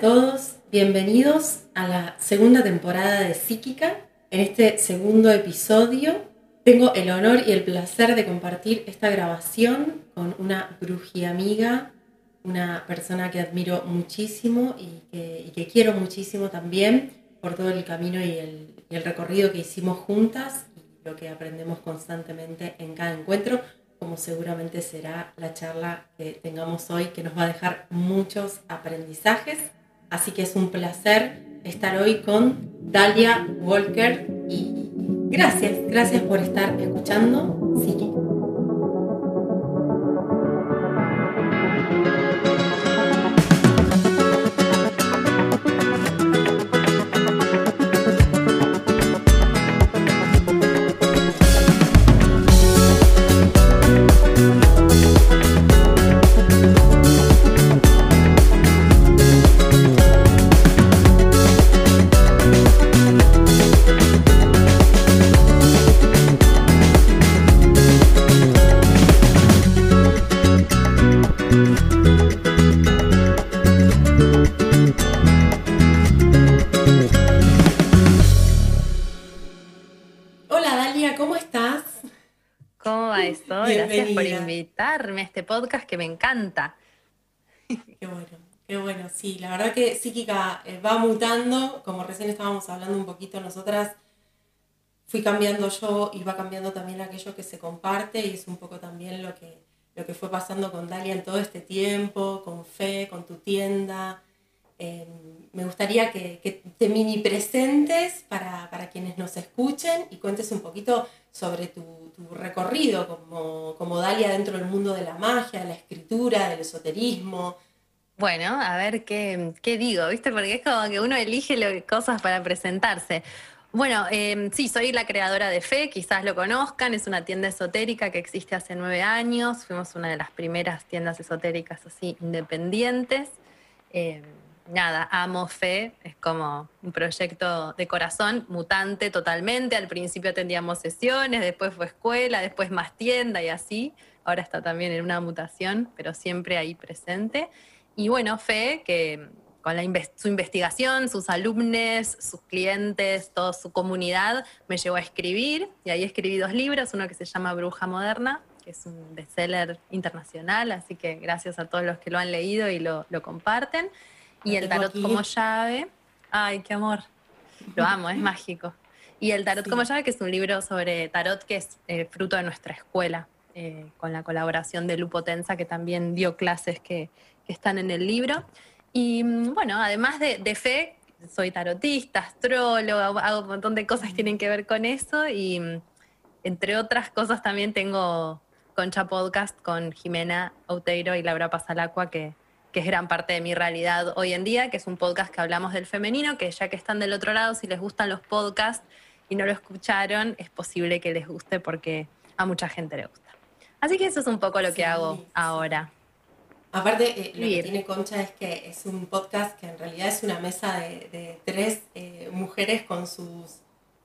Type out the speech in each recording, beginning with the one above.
todos, bienvenidos a la segunda temporada de Psíquica. En este segundo episodio tengo el honor y el placer de compartir esta grabación con una bruji amiga, una persona que admiro muchísimo y que, quiero muchísimo también por todo el camino y el, y el recorrido que hicimos juntas y lo que aprendemos constantemente en cada encuentro como seguramente será la charla que tengamos hoy, que nos va a dejar muchos aprendizajes. Así que es un placer estar hoy con Dalia Walker y gracias, gracias por estar escuchando. Este podcast que me encanta. Qué bueno, qué bueno, sí, la verdad que Psíquica eh, va mutando, como recién estábamos hablando un poquito nosotras, fui cambiando yo y va cambiando también aquello que se comparte y es un poco también lo que, lo que fue pasando con Dalia en todo este tiempo, con Fe, con tu tienda. Em, me gustaría que, te mini presentes para, para, quienes nos escuchen y cuentes un poquito sobre tu, recorrido como, como, Dalia dentro del mundo de la magia, de la escritura, del esoterismo. Bueno, a ver qué, qué digo, ¿viste? Porque es como que uno elige cosas para presentarse. Bueno, em, sí, soy la creadora de Fe, quizás lo conozcan, es una tienda esotérica que existe hace nueve años, fuimos una de las primeras tiendas esotéricas así independientes. Em, nada, amo fe, es como un proyecto de corazón mutante totalmente. Al principio atendíamos sesiones, después fue escuela, después más tienda y así. Ahora está también en una mutación, pero siempre ahí presente. Y bueno, fe, que con su investigación, sus alumnos, sus clientes, toda su comunidad, me llevó a escribir. Y ahí escribí dos libros, uno que se llama Bruja Moderna, que es un bestseller internacional, así que gracias a todos los que lo han leído y lo, lo comparten. Y el tarot como llave. Ay, qué amor. Lo amo, es mágico. Y el tarot como llave, que es un libro sobre tarot que es eh, fruto de nuestra escuela, eh, con la colaboración de Lupo Tensa, que también dio clases que, están en el libro. Y mm, bueno, además de, fe, soy tarotista, astróloga, hago un montón de cosas que tienen que ver con eso. Y mm, entre otras cosas también tengo Concha Podcast con Jimena Outeiro y Laura Pasalacua, que que es gran parte de mi realidad hoy en día, que es un podcast que hablamos del femenino, que ya que están del otro lado, si les gustan los podcasts y no lo escucharon, es posible que les guste porque a mucha gente le gusta. Así que eso es un poco lo que hago ahora. Aparte, eh, lo que tiene Concha es que es un podcast que en realidad es una mesa de, tres eh, mujeres con sus,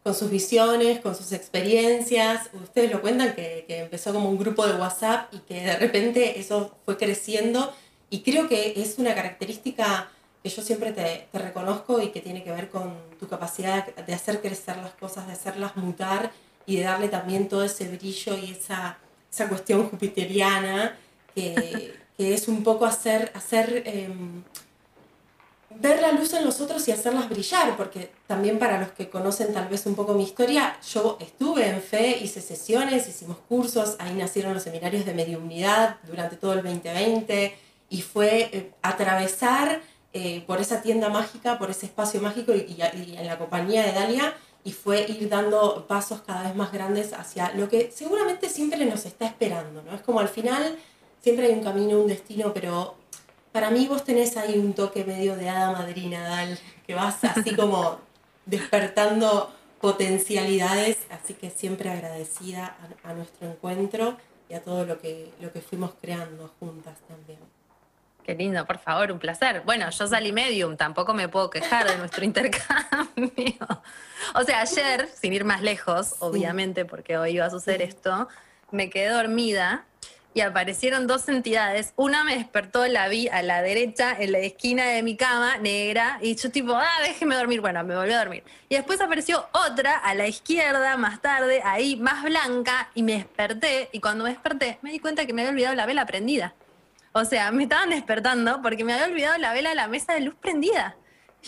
con sus visiones, con sus experiencias. Ustedes lo cuentan que, que empezó como un grupo de WhatsApp y que de repente eso fue creciendo y creo que es una característica que yo siempre te, reconozco y que tiene que ver con tu capacidad de hacer crecer las cosas, de hacerlas mutar y de darle también todo ese brillo y esa, esa cuestión jupiteriana que, que, es un poco hacer, hacer em, ver la luz en los otros y hacerlas brillar, porque también para los que conocen tal vez un poco mi historia, yo estuve en fe, hice sesiones, hicimos cursos, ahí nacieron los seminarios de mediunidad durante todo el 2020 y fue eh, atravesar eh, por esa tienda mágica, por ese espacio mágico y, en la compañía de Dalia y fue ir dando pasos cada vez más grandes hacia lo que seguramente siempre nos está esperando, ¿no? Es como al final siempre hay un camino, un destino, pero para mí vos tenés ahí un toque medio de hada madrina, Dal, que vas así como despertando potencialidades, así que siempre agradecida a, a, nuestro encuentro y a todo lo que, lo que fuimos creando juntas también. Qué lindo, por favor, un placer. Bueno, yo salí medium, tampoco me puedo quejar de nuestro intercambio. O sea, ayer, sin ir más lejos, obviamente, porque hoy iba a suceder esto, me quedé dormida y aparecieron dos entidades. Una me despertó, la vi a la derecha, en la esquina de mi cama, negra, y yo tipo, ah, déjeme dormir. Bueno, me volví a dormir. Y después apareció otra a la izquierda, más tarde, ahí, más blanca, y me desperté. Y cuando me desperté, me di cuenta que me había olvidado la vela prendida. O sea, me estaban despertando porque me había olvidado la vela de la mesa de luz prendida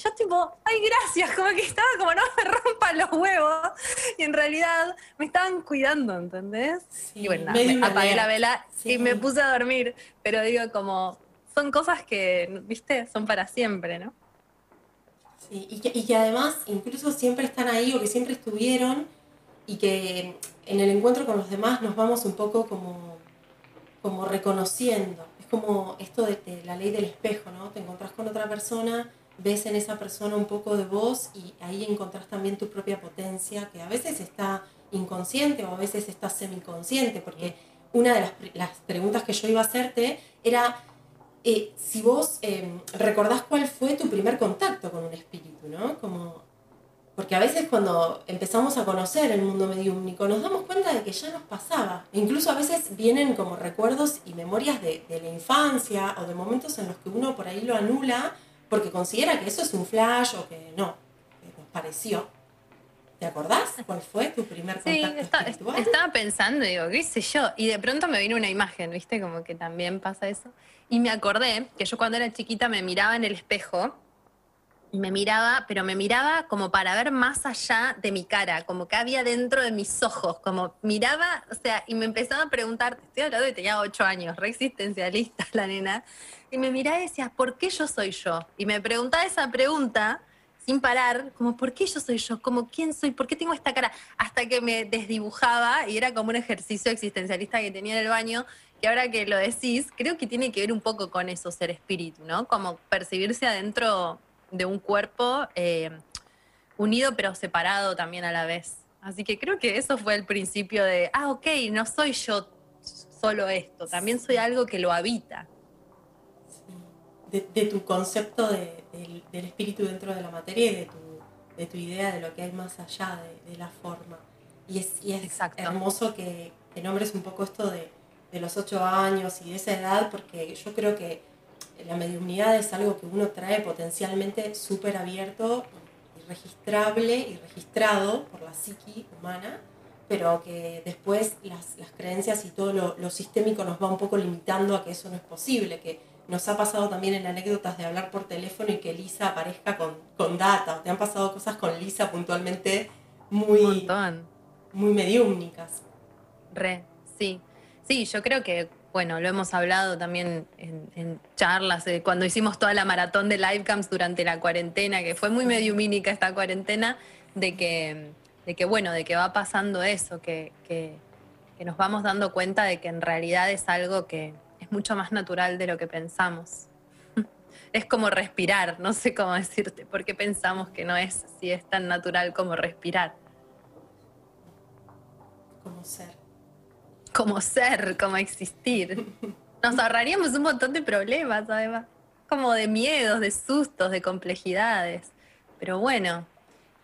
yo tipo, ay, gracias, como que estaba como no me rompan los huevos. Y en realidad me estaban cuidando, ¿entendés? y bueno, me apagué la vela y me puse a dormir. Pero digo, como, son cosas que, viste, son para siempre, ¿no? Sí, y que, y que además incluso siempre están ahí o que siempre estuvieron y que en el encuentro con los demás nos vamos un poco como, como reconociendo. Es como esto de, de la ley del espejo, ¿no? Te encontrás con otra persona ves en esa persona un poco de vos y ahí encontrás también tu propia potencia, que a veces está inconsciente o a veces está semiconsciente, porque una de las, preguntas que yo iba a hacerte era eh, si vos em, recordás cuál fue tu primer contacto con un espíritu, ¿no? Como, porque a veces cuando empezamos a conocer el mundo mediúmnico nos damos cuenta de que ya nos pasaba. incluso a veces vienen como recuerdos y memorias de, de la infancia o de momentos en los que uno por ahí lo anula porque considera que eso es un flash o que no, que nos pareció. ¿Te acordás cuál fue tu primer contacto sí, estaba pensando, digo, qué sé yo, y de pronto me vino una imagen, ¿viste? Como que también pasa eso. Y me acordé que yo cuando era chiquita me miraba en el espejo me miraba, pero me miraba como para ver más allá de mi cara, como que había dentro de mis ojos, como miraba, o sea, y me empezaba a preguntar, estoy hablando de tenía ocho años, re existencialista la nena, y me miraba y decía, ¿por qué yo soy yo? Y me preguntaba esa pregunta sin parar, como, ¿por qué yo soy yo? Como, ¿quién soy? ¿Por qué tengo esta cara? Hasta que me desdibujaba y era como un ejercicio existencialista que tenía en el baño, que ahora que lo decís, creo que tiene que ver un poco con eso, ser espíritu, ¿no? Como percibirse adentro de un cuerpo eh, unido pero separado también a la vez. Así que creo que eso fue el principio de, ah, ok, no soy yo solo esto, también soy algo que lo habita de, tu concepto del espíritu dentro de la materia y de tu, de tu idea de lo que hay más allá de, la forma. Y es, y es hermoso que, que, nombres un poco esto de, de los ocho años y de esa edad, porque yo creo que la mediunidad es algo que uno trae potencialmente súper abierto y registrable y registrado por la psiqui humana, pero que después las, las creencias y todo lo, lo, sistémico nos va un poco limitando a que eso no es posible, que nos ha pasado también en anécdotas de hablar por teléfono y que Lisa aparezca con, con data. te han pasado cosas con Lisa puntualmente muy, muy mediúmnicas. Re, sí. Sí, yo creo que, bueno, lo hemos hablado también en, charlas, cuando hicimos toda la maratón de livecams durante la cuarentena, que fue muy mediumínica esta cuarentena, de que, de que bueno, de que va pasando eso, que, que, que nos vamos dando cuenta de que en realidad es algo que, es mucho más natural de lo que pensamos. Es como respirar, no sé cómo decirte, porque pensamos que no es si es tan natural como respirar. Como ser. Como ser, como existir. Nos ahorraríamos un montón de problemas, además, como de miedos, de sustos, de complejidades. Pero bueno,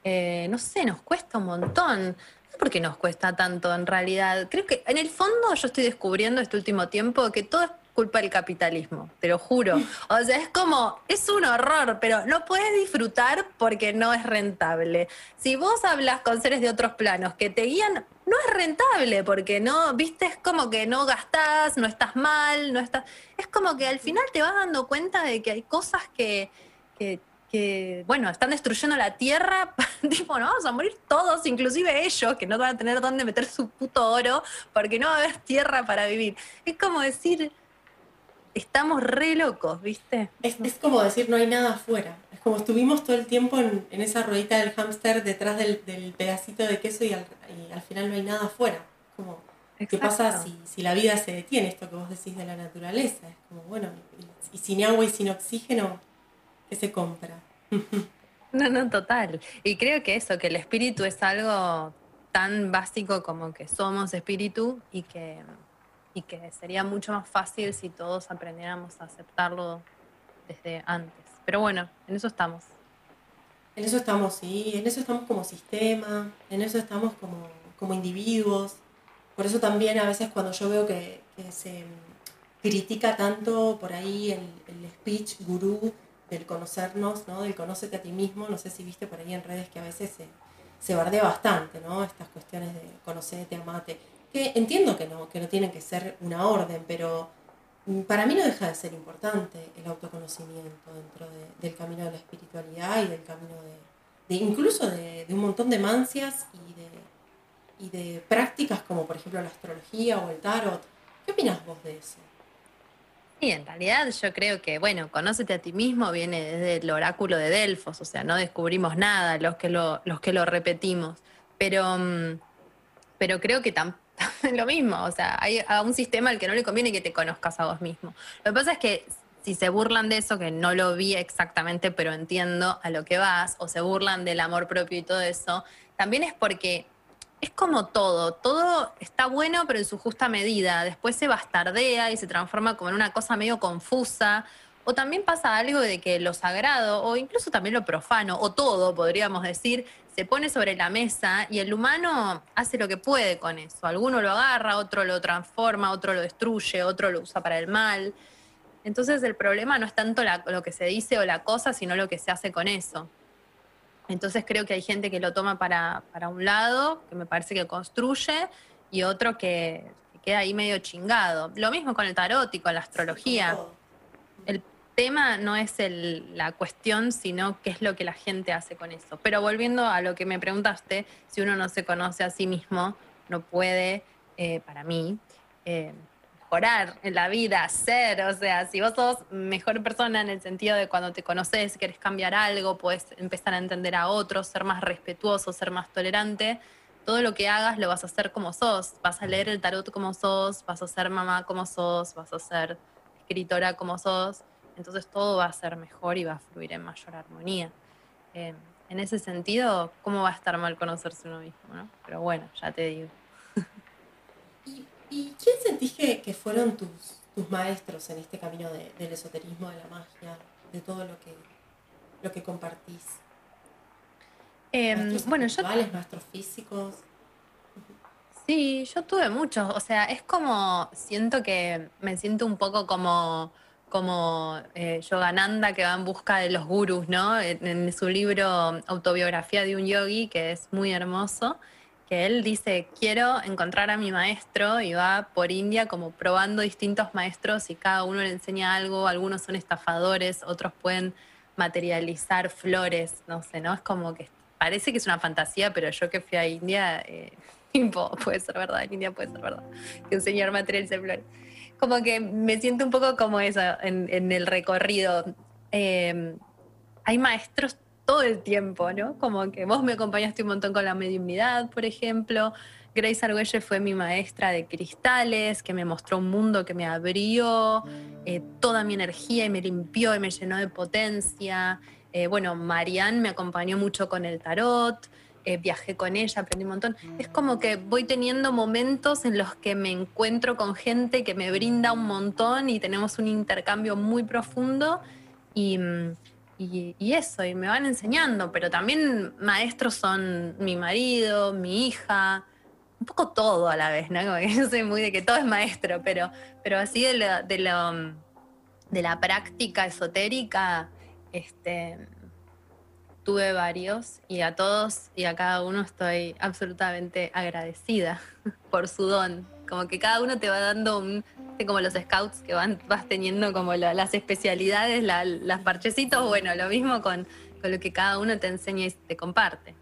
eh, no sé, nos cuesta un montón. ¿Por qué nos cuesta tanto en realidad? Creo que en el fondo yo estoy descubriendo este último tiempo que todo es culpa del capitalismo, te lo juro. O sea, es como, es un horror, pero no puedes disfrutar porque no es rentable. Si vos hablas con seres de otros planos que te guían, no es rentable porque no, viste, es como que no gastás, no estás mal, no estás... Es como que al final te vas dando cuenta de que hay cosas que, que bueno, están destruyendo la tierra, tipo, no vamos a morir todos, inclusive ellos, que no van a tener dónde meter su puto oro, porque no va a haber tierra para vivir. Es como decir, estamos re locos, ¿viste? Es, como decir, no hay nada afuera. Es como estuvimos todo el tiempo en, esa ruedita del hámster detrás del, pedacito de queso y al, final no hay nada afuera. Como, ¿qué pasa si, si, la vida se detiene? Esto que vos decís de la naturaleza. Es como, bueno, y sin agua y sin oxígeno, se compra. No, no, total. Y creo que eso, que el espíritu es algo tan básico como que somos espíritu y que, y que sería mucho más fácil si todos aprendiéramos a aceptarlo desde antes. Pero bueno, en eso estamos. En eso estamos, sí, en eso estamos como sistema, en eso estamos como, como individuos. Por eso también a veces cuando yo veo que, se critica tanto por ahí el, el, speech gurú del conocernos, ¿no? del conócete a ti mismo. No sé si viste por ahí en redes que a veces se, se bardea bastante, ¿no? Estas cuestiones de conocerte, amate. Que entiendo que no, que no tienen que ser una orden, pero para mí no deja de ser importante el autoconocimiento dentro del camino de la espiritualidad y del camino de, incluso de, un montón de mancias y de, y de prácticas como por ejemplo la astrología o el tarot. ¿Qué opinas vos de eso? Sí, en realidad yo creo que, bueno, conócete a ti mismo viene desde el oráculo de Delfos, o sea, no descubrimos nada los que lo, los que lo repetimos, pero, mm, pero creo que tampoco lo mismo, o sea, hay a un sistema al que no le conviene que te conozcas a vos mismo. Lo que pasa es que si se burlan de eso, que no lo vi exactamente, pero entiendo a lo que vas, o se burlan del amor propio y todo eso, también es porque es como todo, todo está bueno, pero en su justa medida. Después se bastardea y se transforma como en una cosa medio confusa. O también pasa algo de que lo sagrado, o incluso también lo profano, o todo, podríamos decir, se pone sobre la mesa y el humano hace lo que puede con eso. Alguno lo agarra, otro lo transforma, otro lo destruye, otro lo usa para el mal. Entonces el problema no es tanto lo que se dice o la cosa, sino lo que se hace con eso. Entonces creo que hay gente que lo toma para, un lado, que me parece que construye, y otro que, que queda ahí medio chingado. Lo mismo con el tarot y con la astrología. El tema no es la cuestión, sino qué es lo que la gente hace con eso. Pero volviendo a lo que me preguntaste, si uno no se conoce a sí mismo, no puede, eh, para mí, eh, mejorar en la vida, ser, o sea, si vos sos mejor persona en el sentido de cuando te conoces, querés cambiar algo, puedes empezar a entender a otros, ser más respetuoso, ser más tolerante, todo lo que hagas lo vas a hacer como sos, vas a leer el tarot como sos, vas a ser mamá como sos, vas a ser escritora como sos, entonces todo va a ser mejor y va a fluir en mayor armonía. Eh, en ese sentido, ¿cómo va a estar mal conocerse uno mismo? ¿no? Pero bueno, ya te digo. ¿Y, quién sentís que, fueron tus, tus, maestros en este camino del esoterismo, de la magia, de todo lo que, lo que compartís? Eh, bueno, yo... maestros físicos. Sí, yo tuve muchos, o sea, es como, siento que me siento un poco como como eh, Yogananda que va en busca de los gurus, ¿no? En, su libro Autobiografía de un yogi, que es muy hermoso, que él dice, quiero encontrar a mi maestro y va por India como probando distintos maestros y cada uno le enseña algo, algunos son estafadores, otros pueden materializar flores, no sé, ¿no? Es como que parece que es una fantasía, pero yo que fui a India, eh, puede ser verdad, en India puede ser verdad, que un señor materialice flores como que me siento un poco como eso en, el recorrido. Em, hay maestros todo el tiempo, ¿no? Como que vos me acompañaste un montón con la mediunidad, por ejemplo. Grace Argüelles fue mi maestra de cristales, que me mostró un mundo que me abrió eh, toda mi energía y me limpió y me llenó de potencia. Eh, bueno, Marianne me acompañó mucho con el tarot. Eh, viajé con ella, aprendí un montón. Es como que voy teniendo momentos en los que me encuentro con gente que me brinda un montón y tenemos un intercambio muy profundo y, y, eso, y me van enseñando, pero también maestros son mi marido, mi hija, un poco todo a la vez, ¿no? Como que yo soy muy de que todo es maestro, pero, pero así de, de, lo, de la práctica esotérica, este tuve varios y a todos y a cada uno estoy absolutamente agradecida por su don. Como que cada uno te va dando un, como los scouts que van, vas teniendo como las especialidades, las parchecitos, bueno, lo mismo con, lo que cada uno te enseña y te comparte.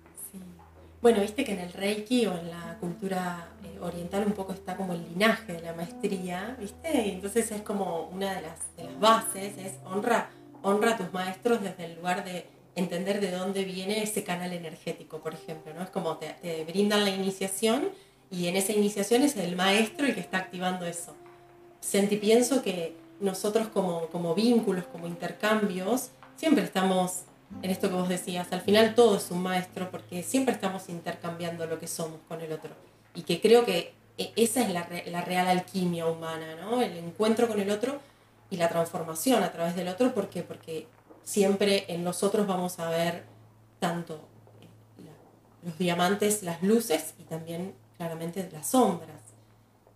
Bueno, viste que en el Reiki o en la cultura eh, oriental un poco está como el linaje de la maestría, ¿viste? Entonces es como una de las, de las bases, es honra, honra a tus maestros desde el lugar de entender de dónde viene ese canal energético, por ejemplo, ¿no? Es como te, brindan la iniciación y en esa iniciación es el maestro el que está activando eso. Sentí, pienso que nosotros como, como vínculos, como intercambios, siempre estamos en esto que vos decías, al final todo es un maestro porque siempre estamos intercambiando lo que somos con el otro. Y que creo que e, esa es la, la real alquimia humana, ¿no? El encuentro con el otro y la transformación a través del otro, ¿por qué? Porque siempre en nosotros vamos a ver tanto los diamantes, las luces y también claramente las sombras.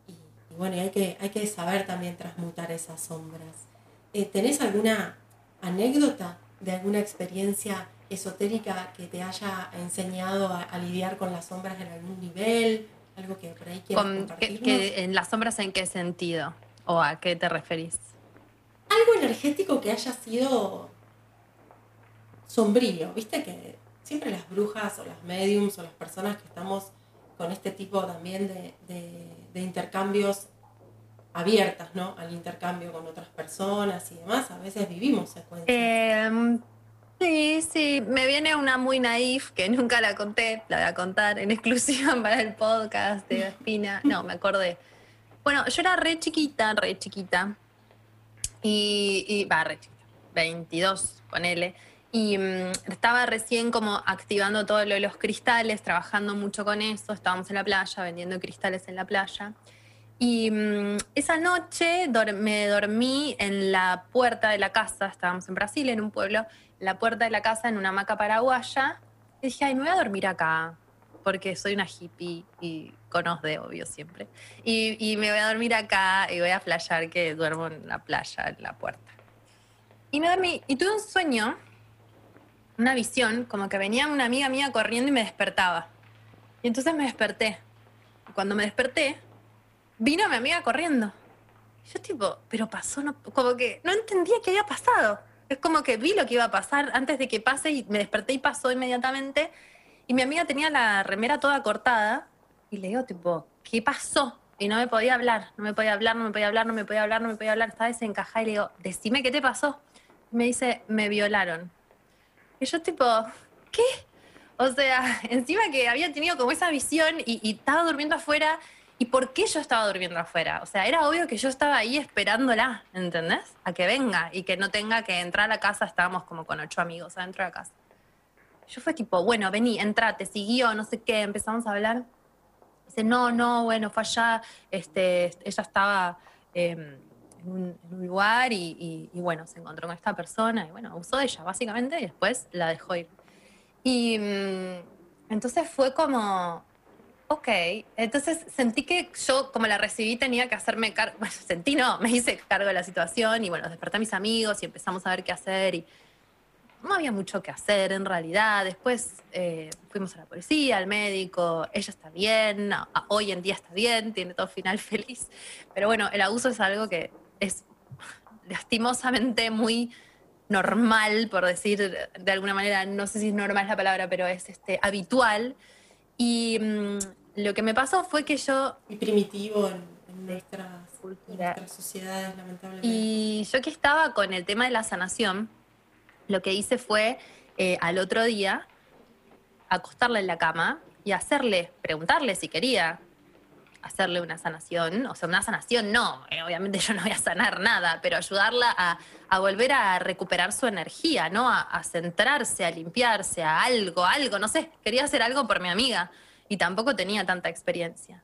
Y, bueno, hay que, hay que saber también transmutar esas sombras. Eh, ¿Tenés alguna anécdota de alguna experiencia esotérica que te haya enseñado a, lidiar con las sombras en algún nivel? Algo que por ahí quieras ¿En las sombras en qué sentido? ¿O a qué te referís? Algo energético que haya sido sombrío, viste que siempre las brujas o las mediums o las personas que estamos con este tipo también de, intercambios abiertas, ¿no? Al intercambio con otras personas y demás, a veces vivimos secuencias. Em, sí, sí, me viene una muy naif que nunca la conté, la voy a contar en exclusiva para el podcast de Espina. No, me acordé. Bueno, yo era re chiquita, re chiquita. Y va, re chiquita, 22, ponele. Y mm, estaba recién como activando todo lo de los cristales, trabajando mucho con eso. Estábamos en la playa, vendiendo cristales en la playa. Y mm, esa noche me dormí en la puerta de la casa, estábamos en Brasil, en un pueblo, la puerta de la casa en una hamaca paraguaya. Y dije, ay, me voy a dormir acá, porque soy una hippie y conozco de obvio siempre. Y, y, me voy a dormir acá y voy a flashear que duermo en la playa, en la puerta. Y me dormí, y tuve un sueño una visión, como que venía una amiga mía corriendo y me despertaba. Y entonces me desperté. Y cuando me desperté, vino mi amiga corriendo. Yo tipo, pero pasó, no, como que no entendía qué había pasado. Es como que vi lo que iba a pasar antes de que pase y me desperté y pasó inmediatamente. Y mi amiga tenía la remera toda cortada y le digo tipo, ¿qué pasó? Y no me podía hablar, no me podía hablar, no me podía hablar, no me podía hablar, no me podía hablar. Estaba desencajada y le digo, decime qué te pasó. Y me dice, me violaron. Y yo tipo, ¿qué? O sea, encima que había tenido como esa visión y, estaba durmiendo afuera. ¿Y por qué yo estaba durmiendo afuera? O sea, era obvio que yo estaba ahí esperándola, ¿entendés? A que venga y que no tenga que entrar a la casa. Estábamos como con ocho amigos adentro de la casa. Yo fue tipo, bueno, vení, entrate, siguió, no sé qué, empezamos a hablar. Dice, no, no, bueno, fue allá, este, ella estaba em, en un, lugar y, bueno, se encontró con esta persona y bueno, abusó de ella básicamente y después la dejó ir. Y mm, entonces fue como, ok, entonces sentí que yo como la recibí tenía que hacerme cargo, bueno, sentí no, me hice cargo de la situación y bueno, desperté a mis amigos y empezamos a ver qué hacer y no había mucho que hacer en realidad. Después eh, fuimos a la policía, al médico, ella está bien, hoy en día está bien, tiene todo final feliz. Pero bueno, el abuso es algo que es lastimosamente muy normal, por decir de alguna manera, no sé si es normal la palabra, pero es este, habitual. Y mm, lo que me pasó fue que yo... Y primitivo en, nuestras, sociedades, lamentablemente. Y yo que estaba con el tema de la sanación, lo que hice fue eh, al otro día acostarle en la cama y hacerle, preguntarle si quería hacerle una sanación, o sea, una sanación no, eh, obviamente yo no voy a sanar nada, pero ayudarla a, volver a recuperar su energía, ¿no? A, centrarse, a limpiarse, a algo, algo, no sé, quería hacer algo por mi amiga y tampoco tenía tanta experiencia.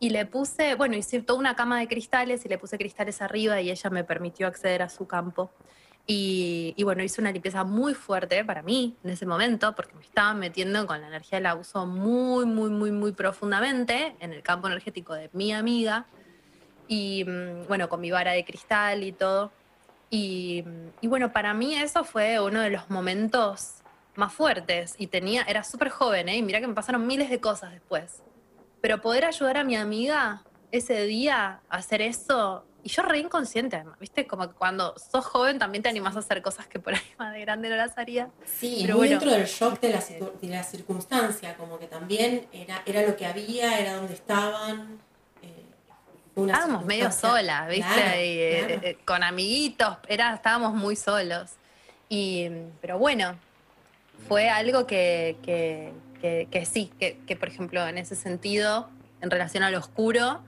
Y le puse, bueno, hice toda una cama de cristales y le puse cristales arriba y ella me permitió acceder a su campo. Y, bueno, hice una limpieza muy fuerte para mí en ese momento, porque me estaba metiendo con la energía del abuso muy, muy, muy, muy profundamente en el campo energético de mi amiga. Y mm, bueno, con mi vara de cristal y todo. Y, bueno, para mí eso fue uno de los momentos más fuertes. Y tenía, era súper joven, ¿eh? Y mira que me pasaron miles de cosas después. Pero poder ayudar a mi amiga ese día a hacer eso y yo re inconsciente, además, ¿viste? Como que cuando sos joven también te animás a hacer cosas que por ahí más de grande no las haría. Sí, pero muy dentro del shock de la, de la, circunstancia, como que también era, era lo que había, era donde estaban. Eh, estábamos medio solas, ¿viste? Eh, eh, con amiguitos, era, estábamos muy solos. Y, pero bueno, fue algo que, que, que, que sí, que por ejemplo en ese sentido, en relación al oscuro,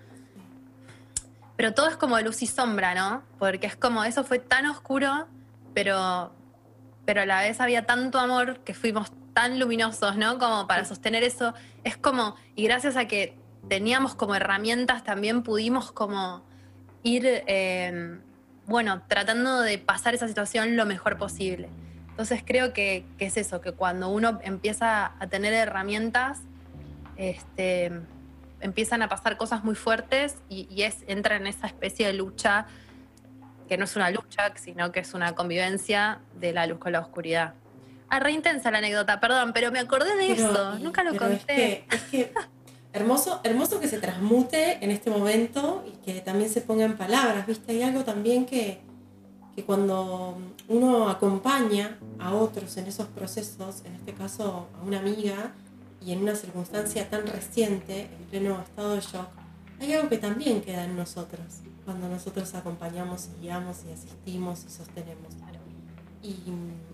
pero todo es como luz y sombra, ¿no? Porque es como, eso fue tan oscuro, pero, pero a la vez había tanto amor que fuimos tan luminosos, ¿no? Como para sostener eso. Es como, y gracias a que teníamos como herramientas, también pudimos como ir, em, bueno, tratando de pasar esa situación lo mejor posible. Entonces creo que, que, es eso, que cuando uno empieza a tener herramientas, este, empiezan a pasar cosas muy fuertes y, es, entra en esa especie de lucha que no es una lucha, sino que es una convivencia de la luz con la oscuridad. Ah, re intensa la anécdota, perdón, pero me acordé de eso, nunca lo conté. Es que, hermoso, hermoso que se transmute en este momento y que también se ponga en palabras, ¿viste? Hay algo también que, que cuando uno acompaña a otros en esos procesos, en este caso a una amiga, y en una circunstancia tan reciente, en pleno estado de shock, hay algo que también queda en nosotros, cuando nosotros acompañamos y guiamos y asistimos y sostenemos. Y,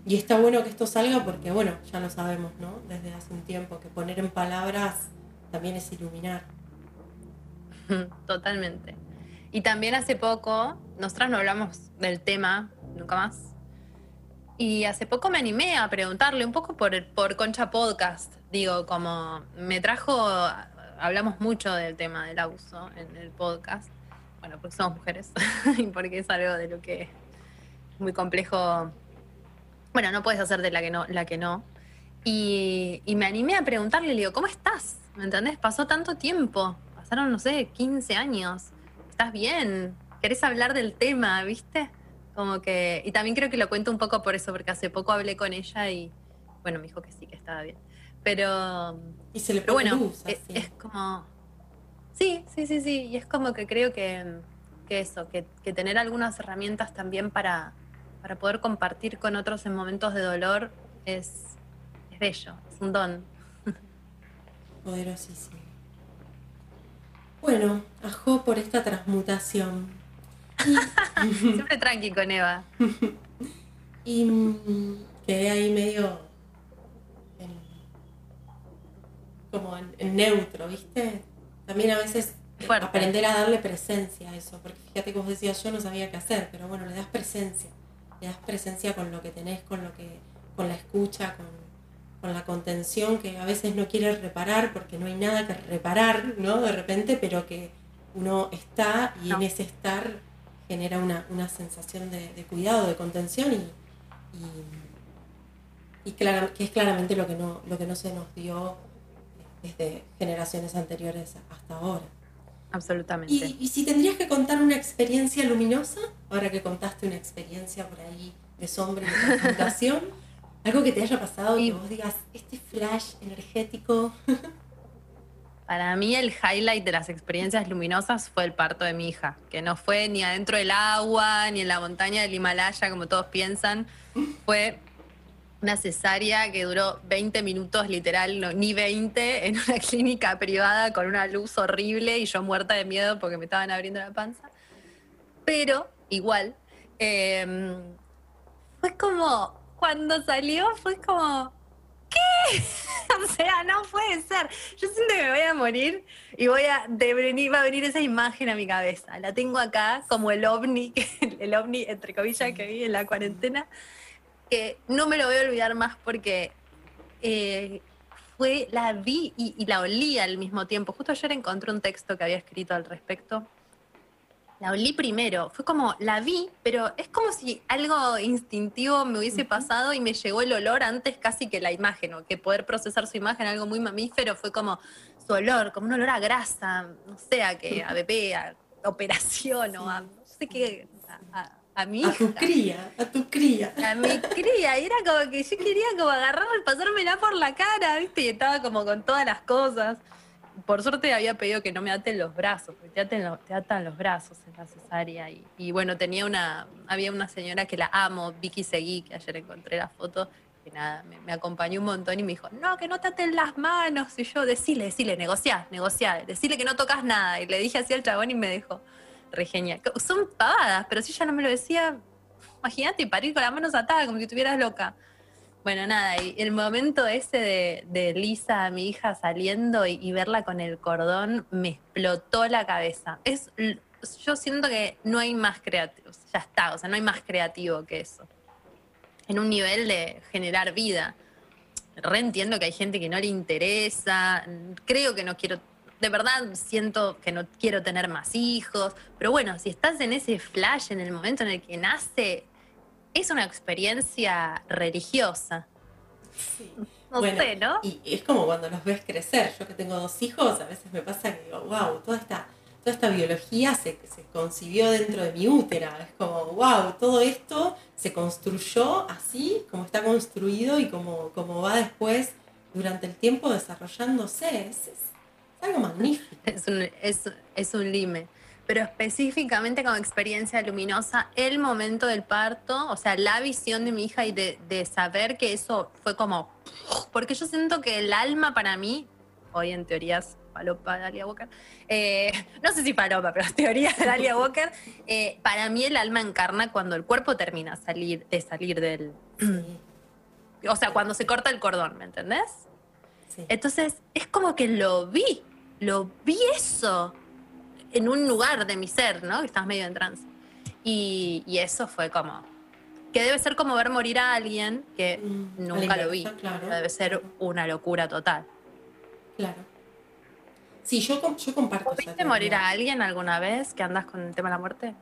y, está bueno que esto salga porque, bueno, ya lo sabemos, ¿no? Desde hace un tiempo, que poner en palabras también es iluminar. Totalmente. Y también hace poco, nosotras no hablamos del tema, nunca más. Y hace poco me animé a preguntarle un poco por, por Concha Podcast. Digo, como me trajo, hablamos mucho del tema del abuso en el podcast. Bueno, porque somos mujeres y porque es algo de lo que es muy complejo. Bueno, no puedes hacer de la que no, la que no. Y, y me animé a preguntarle, le digo, ¿cómo estás? ¿Me entendés? Pasó tanto tiempo. Pasaron, no sé, 15 años estás bien, querés hablar del tema, ¿viste? Como que, y también creo que lo cuento un poco por eso, porque hace poco hablé con ella y, bueno, me dijo que sí, que estaba bien. Pero, y se le pero bueno, es, como, sí, sí, sí, sí, y es como que creo que, que eso, que, que, tener algunas herramientas también para, para poder compartir con otros en momentos de dolor es, es bello, es un don. Poderosísimo. Bueno, ajo por esta transmutación. Siempre tranqui con Eva. y mm, quedé ahí medio como en, neutro, ¿viste? También a veces aprender a darle presencia a eso, porque fíjate que vos decías yo no sabía qué hacer, pero bueno, le das presencia, le das presencia con lo que tenés, con lo que, con la escucha, con, con la contención que a veces no quiere reparar porque no hay nada que reparar, ¿no? De repente, pero que uno está y en ese estar genera una, sensación de, cuidado, de contención y, y, que es claramente lo que, no, lo que no se nos dio desde generaciones anteriores hasta ahora. Absolutamente. Y, y si tendrías que contar una experiencia luminosa, ahora que contaste una experiencia por ahí de sombra y de transmutación, algo que te haya pasado y que vos digas, este flash energético. Para mí el highlight de las experiencias luminosas fue el parto de mi hija, que no fue ni adentro del agua, ni en la montaña del Himalaya, como todos piensan. Fue una cesárea que duró 20 minutos, literal, ni 20, en una clínica privada con una luz horrible y yo muerta de miedo porque me estaban abriendo la panza. Pero, igual, em, fue como cuando salió fue como, ¿qué? o sea, no puede ser. Yo siento que me voy a morir y voy a venir, va a venir esa imagen a mi cabeza. La tengo acá como el ovni, el ovni entre comillas que vi en la cuarentena, que no me lo voy a olvidar más porque eh, fue, la vi y, y la olí al mismo tiempo. Justo ayer encontré un texto que había escrito al respecto la olí primero. Fue como, la vi, pero es como si algo instintivo me hubiese pasado y me llegó el olor antes casi que la imagen, o que poder procesar su imagen, algo muy mamífero, fue como su olor, como un olor a grasa, no sé, a que a bebé, a operación o a no sé qué, a, a, mi A tu cría, a tu cría. A mi cría, y era como que yo quería como agarrarla y pasármela por la cara, ¿viste? Y estaba como con todas las cosas por suerte había pedido que no me aten los brazos, porque te, aten te atan los brazos en la cesárea. Y, bueno, tenía una, había una señora que la amo, Vicky Seguí, que ayer encontré la foto, que nada, me, acompañó un montón y me dijo, no, que no te aten las manos. Y yo, decile, decile, negociá, negociá, decile que no tocas nada. Y le dije así al chabón y me dijo, re genial. Son pavadas, pero si ella no me lo decía, imagínate parir con las manos atadas, como si estuvieras loca. Bueno, nada, y el momento ese de, Lisa, mi hija, saliendo y, verla con el cordón, me explotó la cabeza. Es, yo siento que no hay más creativo, ya está, o sea, no hay más creativo que eso. En un nivel de generar vida. Reentiendo que hay gente que no le interesa, creo que no quiero, de verdad siento que no quiero tener más hijos, pero bueno, si estás en ese flash, en el momento en el que nace es una experiencia religiosa. Sí. No sé, ¿no? Y es como cuando los ves crecer. Yo que tengo dos hijos, a veces me pasa que digo, wow, toda esta, toda esta biología se, se concibió dentro de mi útera. Es como, wow, todo esto se construyó así, como está construido y como, como va después durante el tiempo desarrollándose. Es, es algo magnífico. Es un, es, es un lime pero específicamente como experiencia luminosa, el momento del parto, o sea, la visión de mi hija y de, de, saber que eso fue como, porque yo siento que el alma para mí, hoy en teorías palopa de Dalia Walker, eh, no sé si palopa, pero teoría de Dalia Walker, eh, para mí el alma encarna cuando el cuerpo termina salir, de salir del... O sea, cuando se corta el cordón, ¿me entendés? Sí. Entonces, es como que lo vi, lo vi eso en un lugar de mi ser, ¿no? Que estás medio en trance. Y, y, eso fue como. Que debe ser como ver morir a alguien que mm, nunca lo vi. Claro. Debe ser una locura total. Claro. Sí, yo, yo comparto. ¿Viste morir a alguien alguna vez que andas con el tema de la muerte?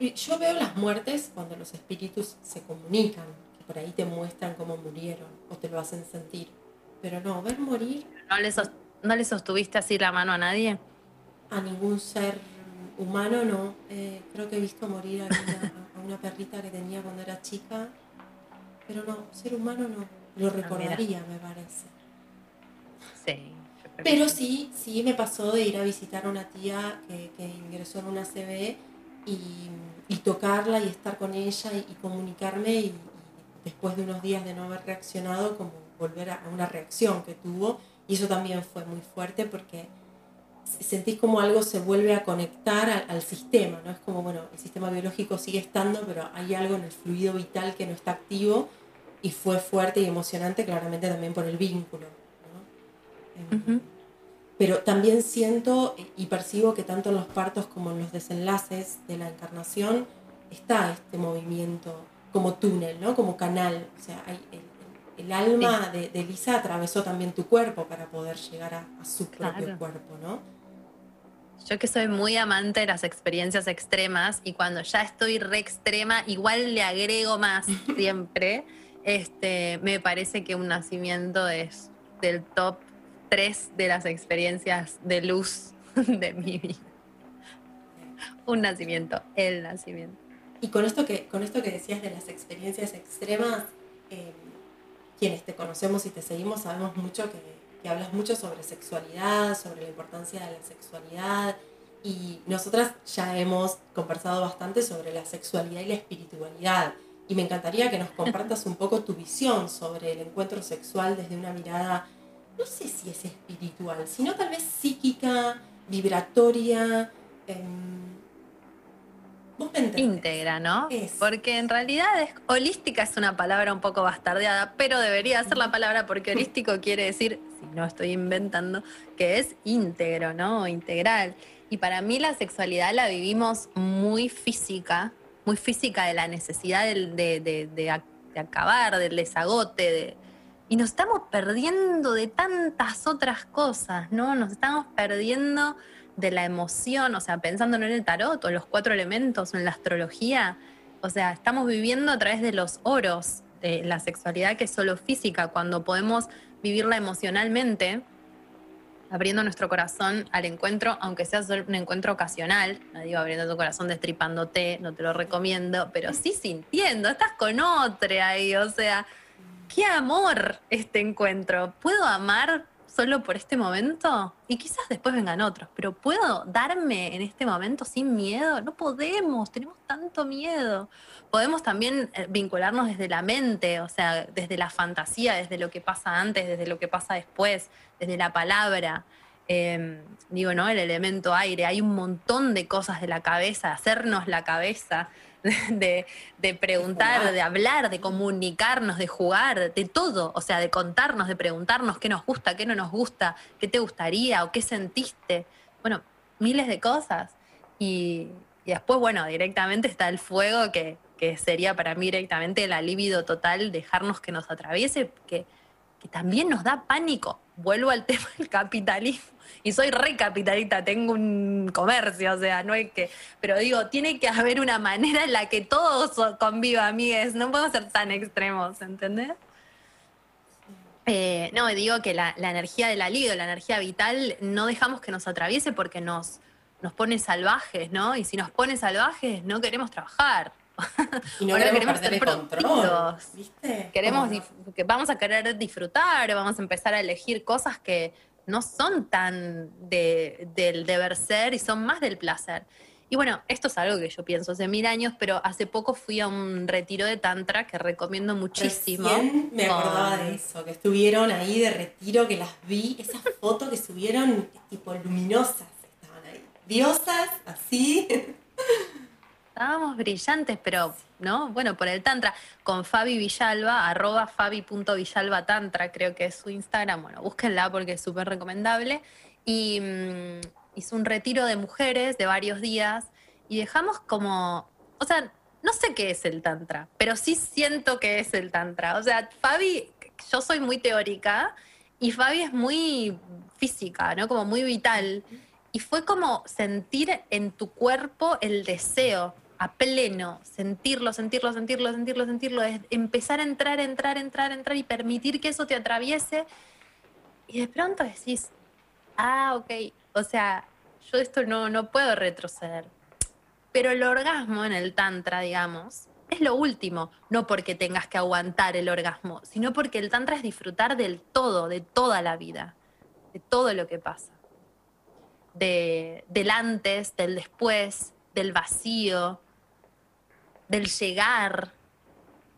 Yo veo las muertes cuando los espíritus se comunican, que por ahí te muestran cómo murieron o te lo hacen sentir. Pero no, ver morir. ¿No le, ¿No le sostuviste así la mano a nadie? A ningún ser humano, no. Eh, creo que he visto morir a una, a una, perrita que tenía cuando era chica, pero no, ser humano no. Lo recordaría, me parece. Sí. Pero sí, sí me pasó de ir a visitar a una tía que, que ingresó en una CB y, y, tocarla y estar con ella y, y comunicarme y, después de unos días de no haber reaccionado, como volver a, a una reacción que tuvo. Y eso también fue muy fuerte porque sentís como algo se vuelve a conectar al, al, sistema, ¿no? Es como, bueno, el sistema biológico sigue estando, pero hay algo en el fluido vital que no está activo y fue fuerte y emocionante claramente también por el vínculo, ¿no? uh -huh. Pero también siento y percibo que tanto en los partos como en los desenlaces de la encarnación está este movimiento como túnel, ¿no? Como canal, o sea, hay el, el alma sí. de, de, Lisa atravesó también tu cuerpo para poder llegar a, a su propio claro. cuerpo, ¿no? Yo que soy muy amante de las experiencias extremas y cuando ya estoy re extrema, igual le agrego más siempre. Este, me parece que un nacimiento es del top 3 de las experiencias de luz de mi vida. Un nacimiento, el nacimiento. Y con esto que, con esto que decías de las experiencias extremas, eh, quienes te conocemos y te seguimos sabemos mucho que que hablas mucho sobre sexualidad, sobre la importancia de la sexualidad y nosotras ya hemos conversado bastante sobre la sexualidad y la espiritualidad y me encantaría que nos compartas un poco tu visión sobre el encuentro sexual desde una mirada, no sé si es espiritual, sino tal vez psíquica, vibratoria. Eh, íntegra, ¿no? Es. Porque en realidad es, holística es una palabra un poco bastardeada, pero debería ser la palabra porque holístico quiere decir, si no estoy inventando, que es íntegro, ¿no? Integral. Y para mí la sexualidad la vivimos muy física, muy física de la necesidad de, de, de, de acabar, del desagote, de, y nos estamos perdiendo de tantas otras cosas, ¿no? Nos estamos perdiendo de la emoción, o sea, pensando en el tarot o los cuatro elementos en la astrología, o sea, estamos viviendo a través de los oros, de la sexualidad que es solo física, cuando podemos vivirla emocionalmente, abriendo nuestro corazón al encuentro, aunque sea solo un encuentro ocasional, no digo abriendo tu corazón destripándote, no te lo recomiendo, pero sí sintiendo, estás con otra ahí, o sea, qué amor este encuentro. ¿Puedo amar solo por este momento y quizás después vengan otros, pero ¿puedo darme en este momento sin miedo? No podemos, tenemos tanto miedo. Podemos también eh, vincularnos desde la mente, o sea, desde la fantasía, desde lo que pasa antes, desde lo que pasa después, desde la palabra. Eh, digo, ¿no? El elemento aire, hay un montón de cosas de la cabeza, hacernos la cabeza, de, de preguntar, de, hablar, de comunicarnos, de jugar, de todo, o sea, de contarnos, de preguntarnos qué nos gusta, qué no nos gusta, qué te gustaría o qué sentiste. Bueno, miles de cosas. Y, y después, bueno, directamente está el fuego que, que, sería para mí directamente el alivio total, dejarnos que nos atraviese, que, que también nos da pánico. Vuelvo al tema del capitalismo y soy re capitalista, tengo un comercio, o sea, no hay que, pero digo, tiene que haber una manera en la que todos convivan, amigues, no podemos ser tan extremos, ¿entendés? Eh, no, digo que la, energía del alivio, la energía vital, no dejamos que nos atraviese porque nos, nos pone salvajes, ¿no? Y si nos pone salvajes, no queremos trabajar. Y no, queremos, perder control, ¿viste? Queremos, que vamos a querer disfrutar, vamos a empezar a elegir cosas que no son tan del deber ser y son más del placer. Y bueno, esto es algo que yo pienso hace mil años, pero hace poco fui a un retiro de Tantra que recomiendo muchísimo. me acordaba de eso, que estuvieron ahí de retiro, que las vi, esas fotos que subieron tipo luminosas estaban ahí. Diosas, así. Estábamos brillantes, pero, ¿no? Bueno, por el Tantra, con Fabi Villalba, arroba fabi.villalba Tantra, creo que es su Instagram. Bueno, búsquenla porque es súper recomendable. Y. Mm, hizo un retiro de mujeres de varios días y dejamos como, o sea, no sé qué es el tantra, pero sí siento que es el tantra. O sea, Fabi, yo soy muy teórica y Fabi es muy física, ¿no? Como muy vital. Y fue como sentir en tu cuerpo el deseo a pleno, sentirlo, sentirlo, sentirlo, sentirlo, sentirlo, es empezar a entrar, entrar, entrar, entrar y permitir que eso te atraviese. Y de pronto decís, ah, ok, o sea, yo esto no, no puedo retroceder. Pero el orgasmo en el tantra, digamos, es lo último, no porque tengas que aguantar el orgasmo, sino porque el tantra es disfrutar del todo, de toda la vida, de todo lo que pasa. De, del antes, del después, del vacío, del llegar,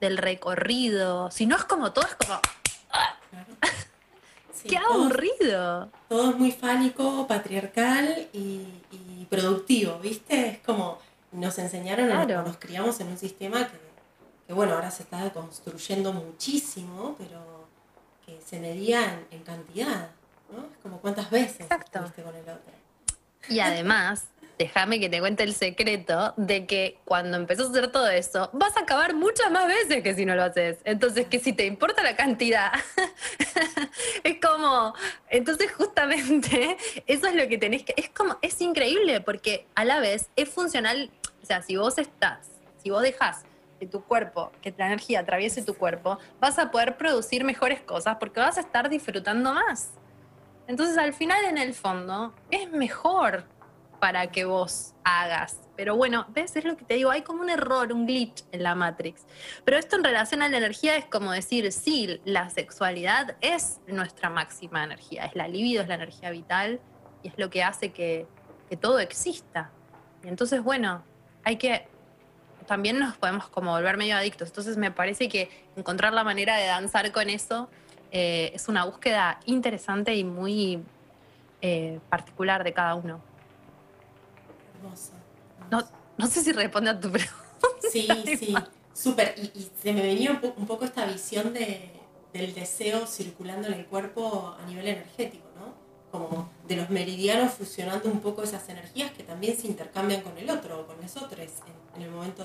del recorrido. Si no es como todo, es como... ¡Qué aburrido! Todo, es muy fálico, patriarcal y, productivo, ¿viste? Es como nos enseñaron, nos criamos en un sistema que, bueno, ahora se está construyendo muchísimo, pero que se medía en, cantidad, ¿no? Es como cuántas veces estuviste con el otro. Y además, déjame que te cuente el secreto de que cuando empezás a hacer todo eso, vas a acabar muchas más veces que si no lo haces. Entonces, que si te importa la cantidad, es como, entonces justamente eso es lo que tenés que, es como, es increíble porque a la vez es funcional, o sea, si vos estás, si vos dejas que tu cuerpo, que la energía atraviese tu cuerpo, vas a poder producir mejores cosas porque vas a estar disfrutando más. Entonces, al final, en el fondo, es mejor para que vos hagas. Pero bueno, ves, es lo que te digo, hay como un error, un glitch en la Matrix. Pero esto en relación a la energía es como decir, sí, la sexualidad es nuestra máxima energía, es la libido, es la energía vital y es lo que hace que, todo exista. Y entonces, bueno, hay que, también nos podemos como volver medio adictos. Entonces me parece que encontrar la manera de danzar con eso eh, es una búsqueda interesante y muy eh, particular de cada uno. No, no sé si responde a tu pregunta. Sí, sí, súper. Y, se me venía un, poco esta visión de, del deseo circulando en el cuerpo a nivel energético, ¿no? Como de los meridianos fusionando un poco esas energías que también se intercambian con el otro o con nosotros en, el momento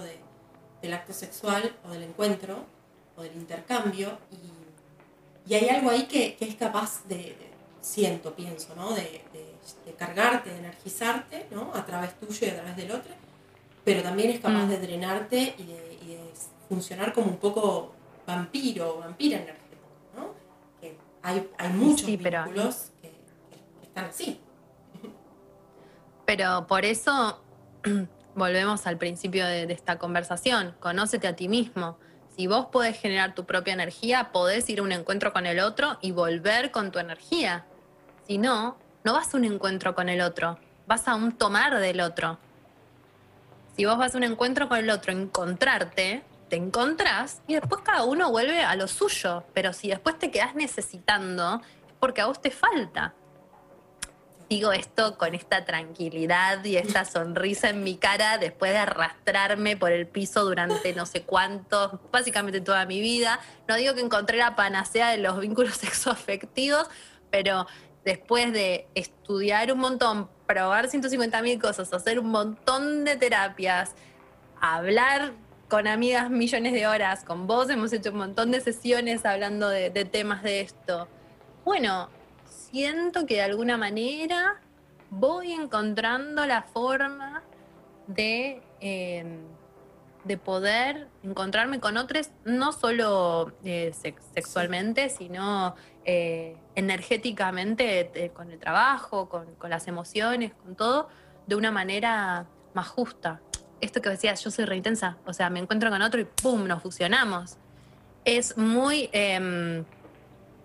del acto sexual o del encuentro o del intercambio. Y, hay algo ahí que, es capaz de, siento, pienso, ¿no? de de cargarte, de energizarte, ¿no? A través tuyo y a través del otro, pero también es capaz mm. de drenarte y de, funcionar como un poco vampiro o vampira energético, ¿no? Que hay, muchos vínculos que, están así. Pero por eso volvemos al principio de, de esta conversación, conócete a ti mismo. Si vos podés generar tu propia energía, podés ir a un encuentro con el otro y volver con tu energía. Si no, no vas a un encuentro con el otro, vas a un tomar del otro. Si vos vas a un encuentro con el otro, encontrarte, te encontrás y después cada uno vuelve a lo suyo. Pero si después te quedás necesitando, es porque a vos te falta. Digo esto con esta tranquilidad y esta sonrisa en mi cara después de arrastrarme por el piso durante no sé cuánto, básicamente toda mi vida. No digo que encontré la panacea de los vínculos sexoafectivos, pero después de estudiar un montón, probar 150 mil cosas, hacer un montón de terapias, hablar con amigas millones de horas, con vos hemos hecho un montón de sesiones hablando de, temas de esto. Bueno, siento que de alguna manera voy encontrando la forma de, em, de poder encontrarme con otros, no solo eh, sexualmente, sino eh, energéticamente, con el trabajo, con, las emociones, con todo, de una manera más justa. Esto que decías, yo soy re intensa, o sea, me encuentro con otro y ¡pum! nos fusionamos. Es muy em,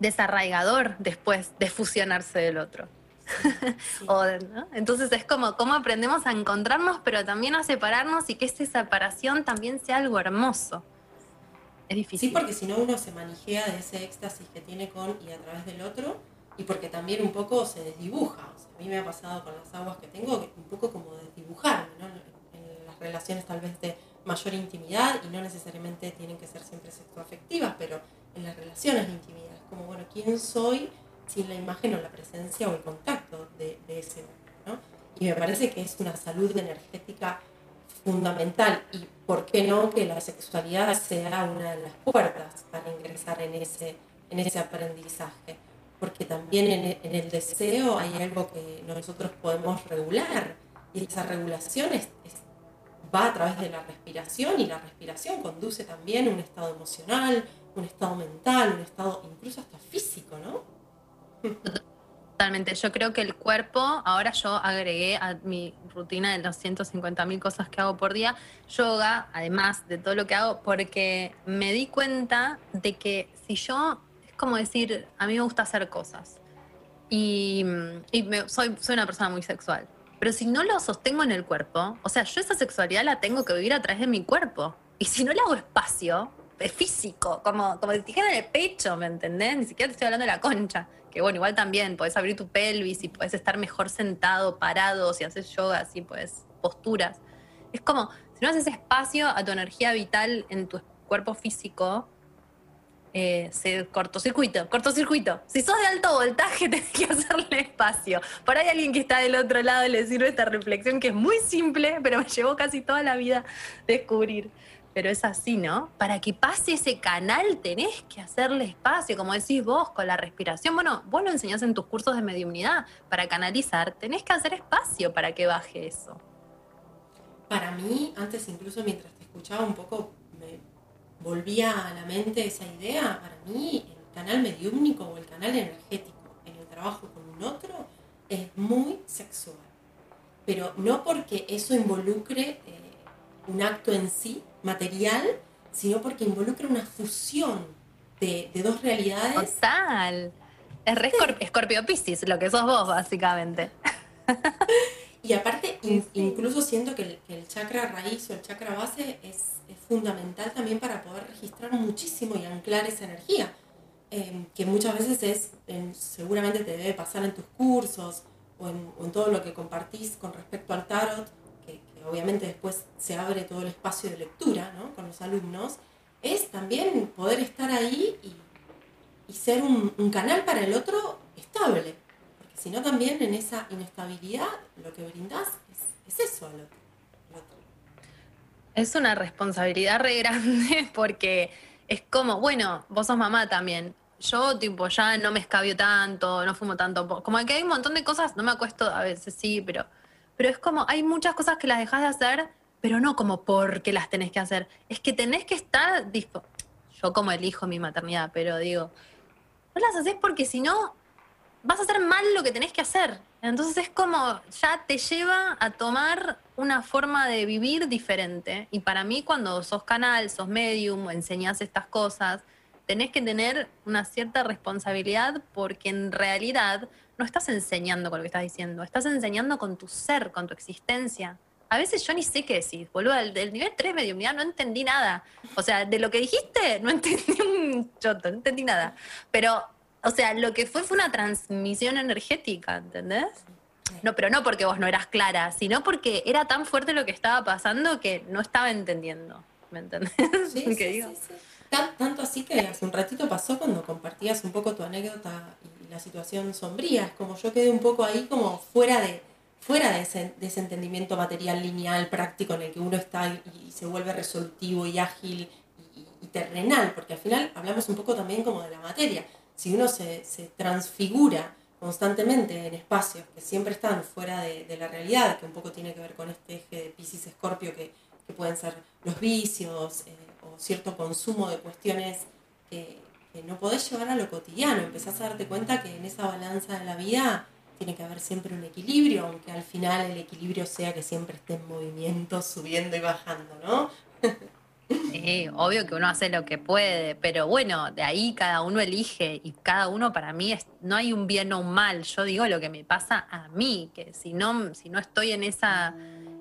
desarraigador después de fusionarse del otro. Entonces es como cómo aprendemos a encontrarnos, pero también a separarnos y que esa separación también sea algo hermoso. Es difícil. Sí, porque si no uno se manijea de ese éxtasis que tiene con y a través del otro, y porque también un poco se desdibuja. a mí me ha pasado con las aguas que tengo, un poco como desdibujar en las relaciones tal vez de mayor intimidad, y no necesariamente tienen que ser siempre sexoafectivas, pero en las relaciones de intimidad. Como, bueno, ¿quién soy? sin la imagen o la presencia o el contacto de, ese hombre. Y me parece que es una salud energética fundamental y por qué no que la sexualidad sea una de las puertas para ingresar en ese, en ese aprendizaje. Porque también en, el deseo hay algo que nosotros podemos regular y esa regulación va a través de la respiración y la respiración conduce también a un estado emocional, un estado mental, un estado incluso hasta físico, ¿no? Totalmente, yo creo que el cuerpo, ahora yo agregué a mi rutina de los 150 mil cosas que hago por día, yoga, además de todo lo que hago, porque me di cuenta de que si yo, es como decir, a mí me gusta hacer cosas. Y, soy, soy una persona muy sexual, pero si no lo sostengo en el cuerpo, o sea, yo esa sexualidad la tengo que vivir a través de mi cuerpo, y si no le hago espacio, es físico, como, como si en el pecho, ¿me entendés? Ni siquiera te estoy hablando de la concha que bueno, igual también puedes abrir tu pelvis y puedes estar mejor sentado, parado, si haces yoga, si puedes posturas. Es como, si no haces espacio a tu energía vital en tu cuerpo físico, eh, se cortocircuito, cortocircuito. Si sos de alto voltaje, tenés que hacerle espacio. Por ahí alguien que está del otro lado le sirve esta reflexión que es muy simple, pero me llevó casi toda la vida descubrir pero es así, ¿no? Para que pase ese canal tenés que hacerle espacio, como decís vos, con la respiración. Bueno, vos lo enseñás en tus cursos de mediunidad. Para canalizar, tenés que hacer espacio para que baje eso. Para mí, antes incluso mientras te escuchaba un poco, me volvía a la mente esa idea. Para mí, el canal mediúnico o el canal energético en el trabajo con un otro es muy sexual. Pero no porque eso involucre eh, un acto en sí, material, sino porque involucra una fusión de, dos realidades. Total. Es re Scorpio Piscis, lo que sos vos, básicamente. y aparte, incluso siento que el, chakra raíz o el chakra base es, fundamental también para poder registrar muchísimo y anclar esa energía. Em, que muchas veces es, seguramente te debe pasar en tus cursos o en, o en todo lo que compartís con respecto al tarot, obviamente después se abre todo el espacio de lectura con los alumnos, es también poder estar ahí y, ser un, canal para el otro estable. Porque si no también en esa inestabilidad lo que brindás es, eso al otro, Es una responsabilidad re grande porque es como, bueno, vos sos mamá también. Yo, tipo, ya no me escabio tanto, no fumo tanto. Como que hay un montón de cosas, no me acuesto, a veces sí, pero pero es como, hay muchas cosas que las dejas de hacer, pero no como porque las tenés que hacer. Es que tenés que estar dispuesto. Yo como elijo mi maternidad, pero digo, no las haces porque si no, vas a hacer mal lo que tenés que hacer. Entonces es como, ya te lleva a tomar una forma de vivir diferente. Y para mí cuando sos canal, sos medium, enseñás estas cosas, tenés que tener una cierta responsabilidad porque en realidad no estás enseñando con lo que estás diciendo, estás enseñando con tu ser, con tu existencia. A veces yo ni sé qué decir, boludo, del, nivel 3 mediunidad no entendí nada. O sea, de lo que dijiste no entendí un choto, no entendí nada. Pero, o sea, lo que fue fue una transmisión energética, ¿entendés? No, pero no porque vos no eras clara, sino porque era tan fuerte lo que estaba pasando que no estaba entendiendo. ¿Me entendés? Sí, sí, sí, tanto así que hace un ratito pasó cuando compartías un poco tu anécdota y la situación sombría. Es como yo quedé un poco ahí como fuera de, fuera de ese, entendimiento material lineal, práctico en el que uno está y, se vuelve resolutivo y ágil y, terrenal, porque al final hablamos un poco también como de la materia. Si uno se, transfigura constantemente en espacios que siempre están fuera de, de, la realidad, que un poco tiene que ver con este eje de Pisces-Escorpio que que pueden ser los vicios eh, o cierto consumo de cuestiones que, no podés llevar a lo cotidiano. Empezás a darte cuenta que en esa balanza de la vida tiene que haber siempre un equilibrio, aunque al final el equilibrio sea que siempre esté en movimiento, subiendo y bajando, ¿no? Sí, obvio que uno hace lo que puede, pero bueno, de ahí cada uno elige y cada uno para mí es, no hay un bien o un mal. Yo digo lo que me pasa a mí, que si no, si no estoy en esa,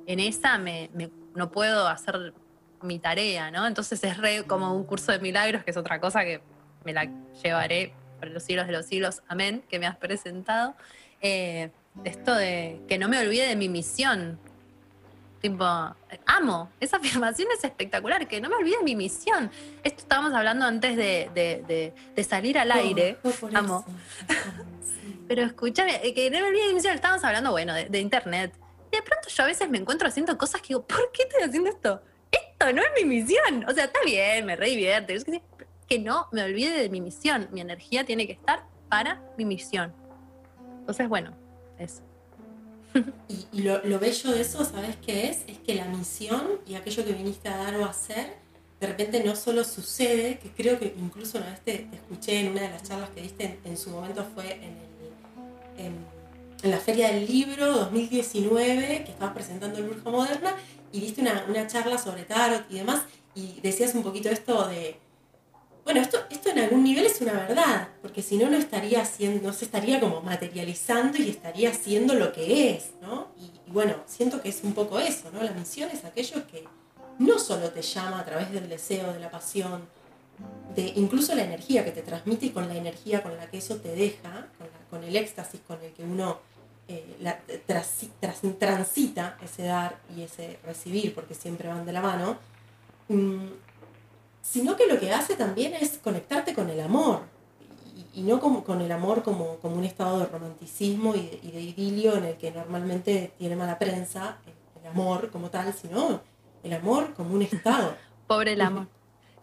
en esa me, no puedo hacer mi tarea, ¿no? Entonces es re como un curso de milagros, que es otra cosa que me la llevaré por los siglos de los siglos, amén, que me has presentado. Eh, esto de que no me olvide de mi misión, Tipo, amo, esa afirmación es espectacular, que no me olvide mi misión. Esto estábamos hablando antes de, salir al aire. amo. Pero escúchame, eh, que no me olvide mi misión, estábamos hablando, bueno, de, internet. Y de pronto yo a veces me encuentro haciendo cosas que digo, ¿por qué estoy haciendo esto? Esto no es mi misión. O sea, está bien, me re divierte. Que no me olvide de mi misión. Mi energía tiene que estar para mi misión. Entonces, bueno, eso. Y, lo, bello de eso, ¿sabes qué es? Es que la misión y aquello que viniste a dar o a hacer, de repente no solo sucede, que creo que incluso una vez te, escuché en una de las charlas que diste en, su momento fue en, la Feria del Libro 2019, que estabas presentando el Bruja Moderna, y diste una, una charla sobre tarot y demás, y decías un poquito esto de bueno, esto, esto en algún nivel es una verdad, porque si no, no estaría haciendo, se estaría como materializando y estaría haciendo lo que es, ¿no? Y, bueno, siento que es un poco eso, ¿no? La misión es aquello que no solo te llama a través del deseo, de la pasión, de incluso la energía que te transmite y con la energía con la que eso te deja, con, el éxtasis con el que uno eh, transita ese dar y ese recibir, porque siempre van de la mano, mm, sino que lo que hace también es conectarte con el amor, y, no como, con el amor como, como, un estado de romanticismo y de, idilio en el que normalmente tiene mala prensa, el, amor como tal, sino el amor como un estado. Pobre el amor.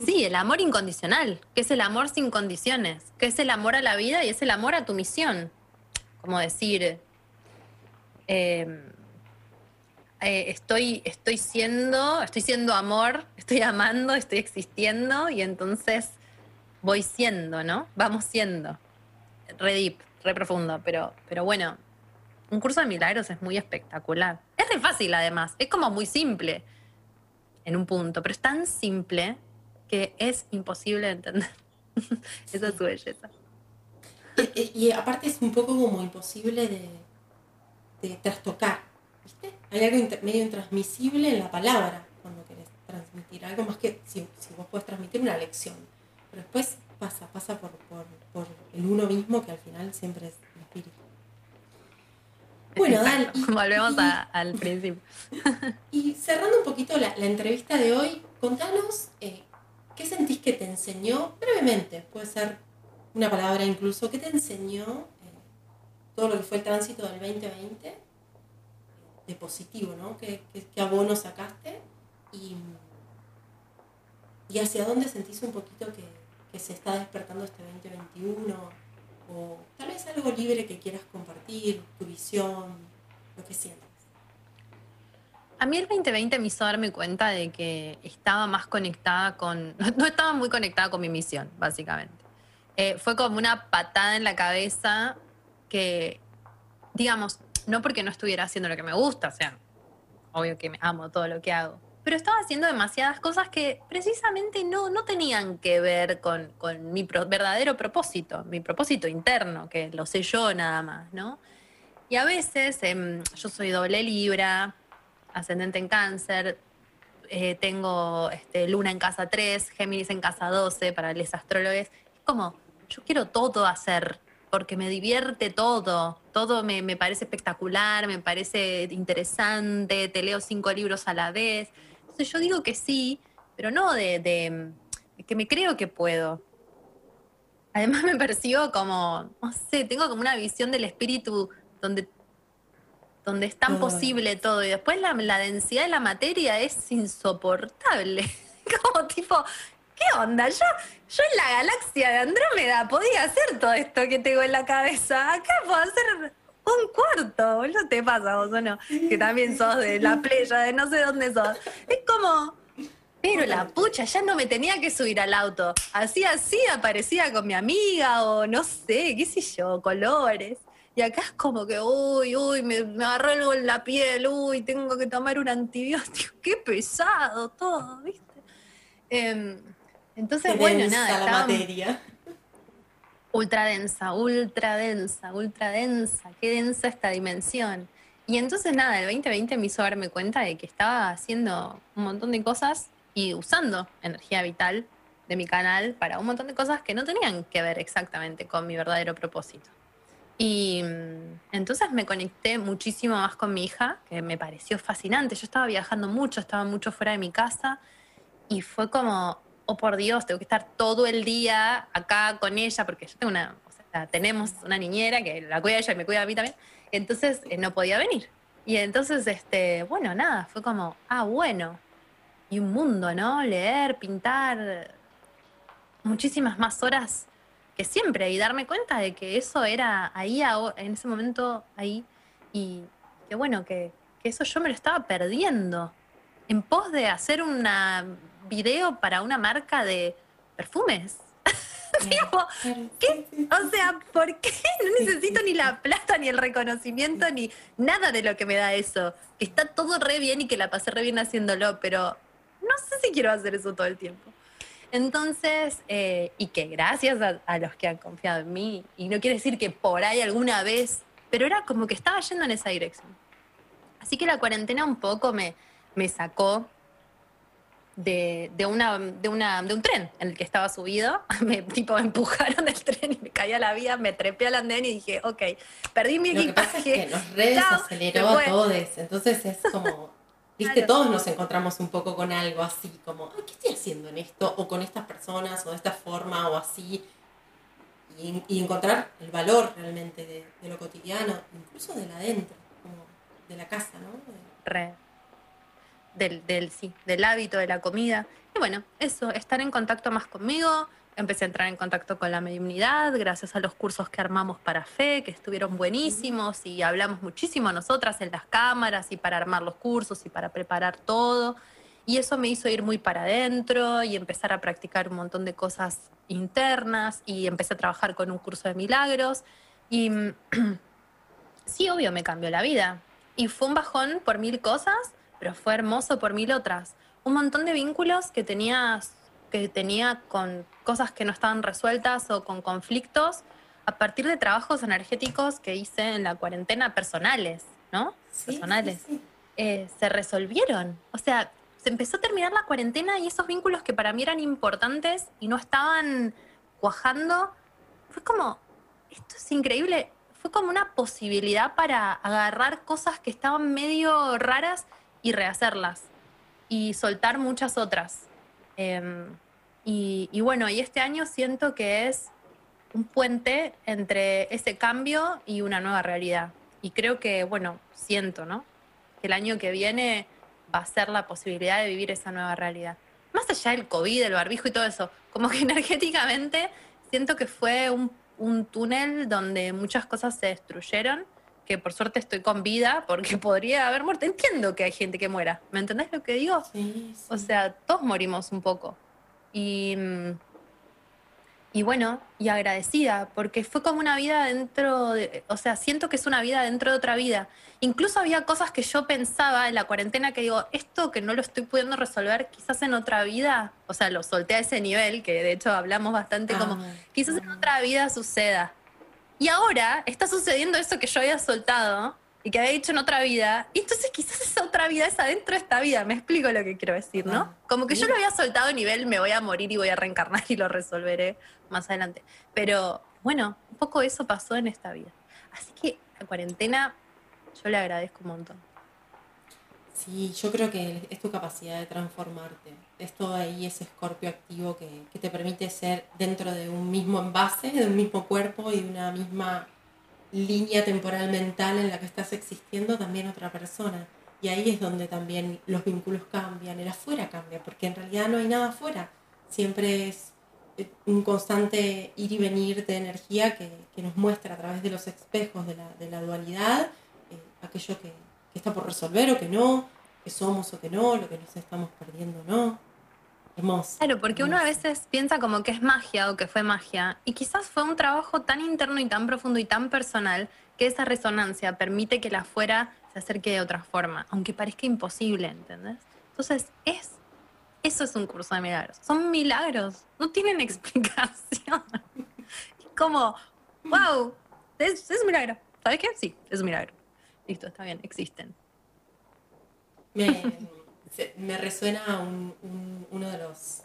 Sí, el amor incondicional, que es el amor sin condiciones, que es el amor a la vida y es el amor a tu misión. Como decir, eh, eh, estoy, estoy siendo, estoy siendo amor, estoy amando, estoy existiendo y entonces voy siendo, ¿no? Vamos siendo. Re deep, re profundo, pero, pero bueno, un curso de milagros es muy espectacular. Es re fácil además, es como muy simple en un punto, pero es tan simple que es imposible de entender. Esa es su belleza. Y, aparte es un poco como imposible de, de trastocar hay algo medio intransmisible en la palabra cuando querés transmitir algo más que si, vos podés transmitir una lección. Pero después pasa, pasa por, el uno mismo que al final siempre es el espíritu. Bueno, Dal. Volvemos al principio. Y cerrando un poquito la, entrevista de hoy, contanos eh, qué sentís que te enseñó, brevemente, puede ser una palabra incluso, qué te enseñó eh, todo lo que fue el tránsito del 2020 de positivo, ¿no? ¿Qué, abono sacaste? Y, y, hacia dónde sentís un poquito que, se está despertando este 2021? O tal vez algo libre que quieras compartir, tu visión, lo que sientes. A mí el 2020 me hizo darme cuenta de que estaba más conectada con, no estaba muy conectada con mi misión, básicamente. Eh, fue como una patada en la cabeza que, digamos, no porque no estuviera haciendo lo que me gusta, o sea, obvio que me amo todo lo que hago, pero estaba haciendo demasiadas cosas que precisamente no, no tenían que ver con, mi verdadero propósito, mi propósito interno, que lo sé yo nada más, ¿no? Y a veces em, yo soy doble libra, ascendente en cáncer, eh, tengo este, luna en casa 3, Géminis en casa 12 para los astrólogos. Es como, yo quiero todo hacer, porque me divierte todo, todo me, parece espectacular, me parece interesante, te leo cinco libros a la vez. Entonces yo digo que sí, pero no de, que me creo que puedo. Además me percibo como, no sé, tengo como una visión del espíritu donde, donde es tan posible todo y después la, la densidad de la materia es insoportable. como tipo, ¿qué onda? Yo, yo en la galaxia de Andrómeda podía hacer todo esto que tengo en la cabeza. Acá puedo hacer un cuarto, boludo, te pasa vos o no, que también sos de la playa, de no sé dónde sos. Es como, pero la pucha, ya no me tenía que subir al auto. Así, así aparecía con mi amiga o no sé, qué sé yo, colores. Y acá es como que, uy, uy, me, me agarró algo en la piel, uy, tengo que tomar un antibiótico. Qué pesado todo, ¿viste? Em, entonces, bueno, nada. La materia. Ultra densa, ultra densa, ultra densa. Qué densa esta dimensión. Y entonces, nada, el 2020 me hizo darme cuenta de que estaba haciendo un montón de cosas y usando energía vital de mi canal para un montón de cosas que no tenían que ver exactamente con mi verdadero propósito. Y mm, entonces me conecté muchísimo más con mi hija, que me pareció fascinante. Yo estaba viajando mucho, estaba mucho fuera de mi casa y fue como, oh por Dios, tengo que estar todo el día acá con ella, porque yo tengo una, o sea, tenemos una niñera que la cuida ella y me cuida a mí también. Entonces eh, no podía venir. Y entonces, este, bueno, nada, fue como, ah, bueno. Y un mundo, ¿no? Leer, pintar, muchísimas más horas que siempre y darme cuenta de que eso era ahí, en ese momento, ahí, y que bueno, que, eso yo me lo estaba perdiendo en pos de hacer un video para una marca de perfumes. ¿qué? O sea, ¿por qué? No necesito ni la plata, ni el reconocimiento, ni nada de lo que me da eso. Que está todo re bien y que la pasé re bien haciéndolo, pero no sé si quiero hacer eso todo el tiempo. Entonces, eh, y que gracias a, los que han confiado en mí, y no quiere decir que por ahí alguna vez, pero era como que estaba yendo en esa dirección. Así que la cuarentena un poco me, me sacó de, una, de, una, de un tren en el que estaba subido. Me, tipo, empujaron del tren y me caí a la vía, me trepé al andén y dije, ok, perdí mi equipaje. que nos redesaceleró a todos. Entonces es como Viste, todos nos encontramos un poco con algo así, como, ¿qué estoy haciendo en esto? O con estas personas, o de esta forma, o así. Y, encontrar el valor realmente de, lo cotidiano, incluso de la adentro, como de la casa, ¿no? Re. Del, sí, del hábito, de la comida. Y bueno, eso, estar en contacto más conmigo, empecé a entrar en contacto con la mediunidad gracias a los cursos que armamos para FE, que estuvieron buenísimos y hablamos muchísimo nosotras en las cámaras y para armar los cursos y para preparar todo. Y eso me hizo ir muy para adentro y empezar a practicar un montón de cosas internas y empecé a trabajar con un curso de milagros. Y sí, obvio, me cambió la vida. Y fue un bajón por mil cosas, pero fue hermoso por mil otras. Un montón de vínculos que tenías que tenía con cosas que no estaban resueltas o con conflictos a partir de trabajos energéticos que hice en la cuarentena personales, ¿no? personales. Eh, se resolvieron. O sea, se empezó a terminar la cuarentena y esos vínculos que para mí eran importantes y no estaban cuajando, fue como, esto es increíble, fue como una posibilidad para agarrar cosas que estaban medio raras y rehacerlas y soltar muchas otras. Em, y, bueno, y este año siento que es un puente entre ese cambio y una nueva realidad. Y creo que, bueno, siento, ¿no? Que el año que viene va a ser la posibilidad de vivir esa nueva realidad. Más allá del COVID, el barbijo y todo eso, como que energéticamente siento que fue un, túnel donde muchas cosas se destruyeron, que por suerte estoy con vida porque podría haber muerto. Entiendo que hay gente que muera, ¿me entendés lo que digo? Sí, O sea, todos morimos un poco. Y, y bueno, y agradecida, porque fue como una vida dentro de, o sea, siento que es una vida dentro de otra vida. Incluso había cosas que yo pensaba en la cuarentena que digo, esto que no lo estoy pudiendo resolver, quizás en otra vida, o sea, lo solté a ese nivel, que de hecho hablamos bastante como, ah, quizás en otra vida suceda. Y ahora está sucediendo eso que yo había soltado y que había dicho en otra vida. Y entonces quizás esa otra vida es adentro de esta vida. Me explico lo que quiero decir, ¿no? Como que yo lo había soltado a nivel, me voy a morir y voy a reencarnar y lo resolveré más adelante. Pero bueno, un poco eso pasó en esta vida. Así que la cuarentena yo le agradezco un montón. Sí, yo creo que es tu capacidad de transformarte. Esto ahí, ese escorpio activo que, que te permite ser dentro de un mismo envase, de un mismo cuerpo y de una misma línea temporal mental en la que estás existiendo también otra persona. Y ahí es donde también los vínculos cambian, el afuera cambia, porque en realidad no hay nada afuera. Siempre es un constante ir y venir de energía que, nos muestra a través de los espejos de la, dualidad eh, aquello que, está por resolver o que no, que somos o que no, lo que nos estamos perdiendo o no. Hermoso. Claro, porque uno a veces piensa como que es magia o que fue magia, y quizás fue un trabajo tan interno y tan profundo y tan personal que esa resonancia permite que la afuera se acerque de otra forma, aunque parezca imposible, ¿entendés? Entonces, es, eso es un curso de milagros. Son milagros, no tienen explicación. Es como, wow, es, un milagro. ¿Sabes qué? Sí, es un milagro. Listo, está bien, existen. Me, resuena uno de los